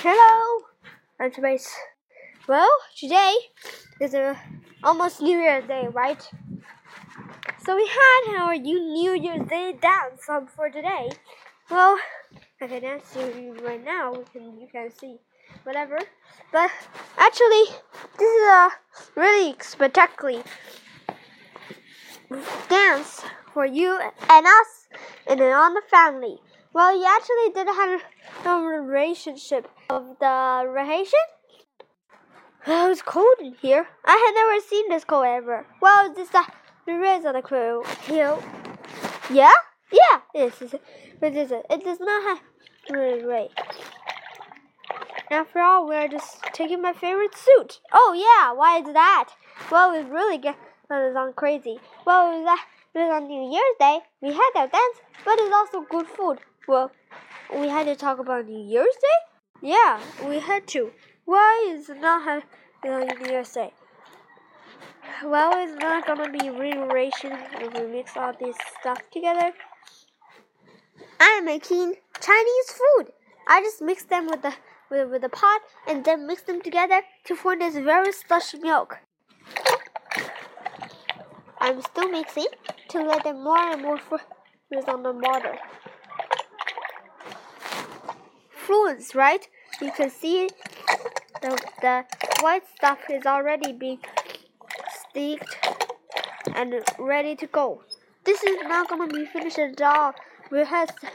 Hello, I'm Tobias. Well, today is a almost New Year's Day, right? So we had our you New Year's Day dance um, for today. Well, I can dance you right now. We can you can see whatever. But actually, this is a really spectacular dance for you and us and on the family. Well, you actually did have a relationship of the relation. Oh, it's cold in here. I had never seen this cold ever. Well, this the rays on the crew hill. Yeah, yeah. This is it. what is it? Does not have rain. After all, we're just taking my favorite suit. Oh yeah, why is that? Well, it really gets on crazy. Well, that was on New Year's Day. We had our dance, but it's also good food. Well, we had to talk about New Year's Day. Yeah, we had to. Why is it not have New Year's Day? Well, it's not gonna be reiteration if we mix all this stuff together. I'm making Chinese food. I just mix them with the with, with the pot and then mix them together to form this very slushy milk. I'm still mixing to let them more and more fluids on the water. Fluids, right? You can see the, the white stuff is already being staked and ready to go. This is not going to be finished at all. We have to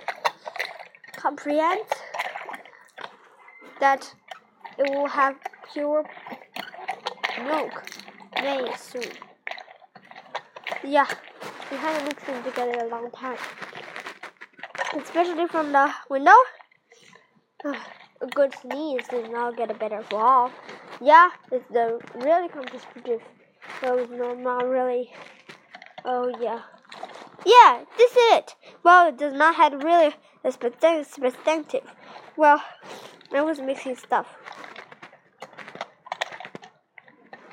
comprehend that it will have pure milk made soon. Yeah, we haven't mixed them together a long time. Especially from the window. A good sneeze did not get a better fall. Yeah, it's the really. So it's not, not really. Oh yeah. Yeah, this is it. Well, it does not have really a perspective. Well, I was mixing stuff.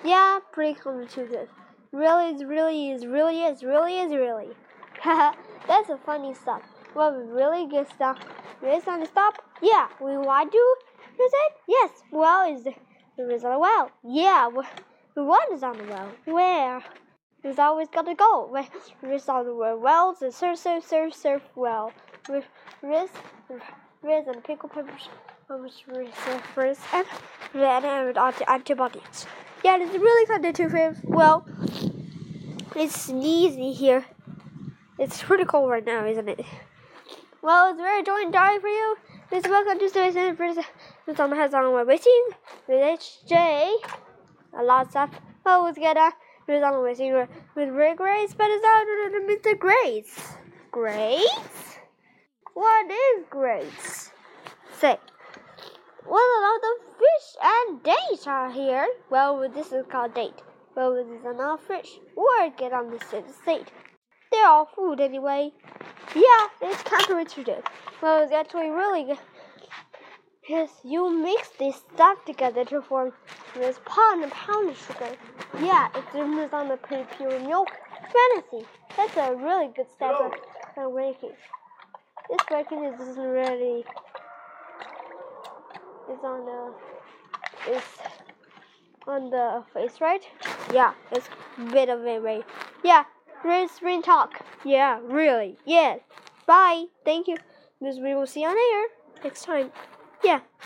Yeah, pretty competitive. Really is, really is, really is, really is, really. That's a funny stuff. Well, really good stuff. Is on the stop? Yeah. We want to use it? Yes. Well, is the the well? Yeah. We want is on the well. Where? It's always gotta go. Where is on the well? Well, the surf, surf, surf, surf well. With risk, risk and pickle peppers, surfers and red and antibodies. Yeah, it's really kind of too Well. It's sneezy here. It's pretty cold right now, isn't it? Well, it's very joint die for you. Please welcome to It's on the heads on my waiting with HJ. A lot of stuff. Oh, let's get a it's on waiting with Ray Grace, but it's of Mr. Grace. Grace? What is Grace? Say. Well, a lot of fish and dates are here. Well, this is called date. Well, this is not fish or get on the state. They're all food anyway. Yeah, it's counterintuitive. Well, it's actually really good. Yes, you mix this stuff together to form this pound and pound of sugar. Yeah, it's on the pretty pure milk. Fantasy. That's a really good step of uh, ranking. This ranking isn't really. It's on uh, the. It's on the face, right? Yeah, it's a bit of a way. Yeah, great spring talk. Yeah, really. Yes. Bye. Thank you. This we will see you on air next time. Yeah.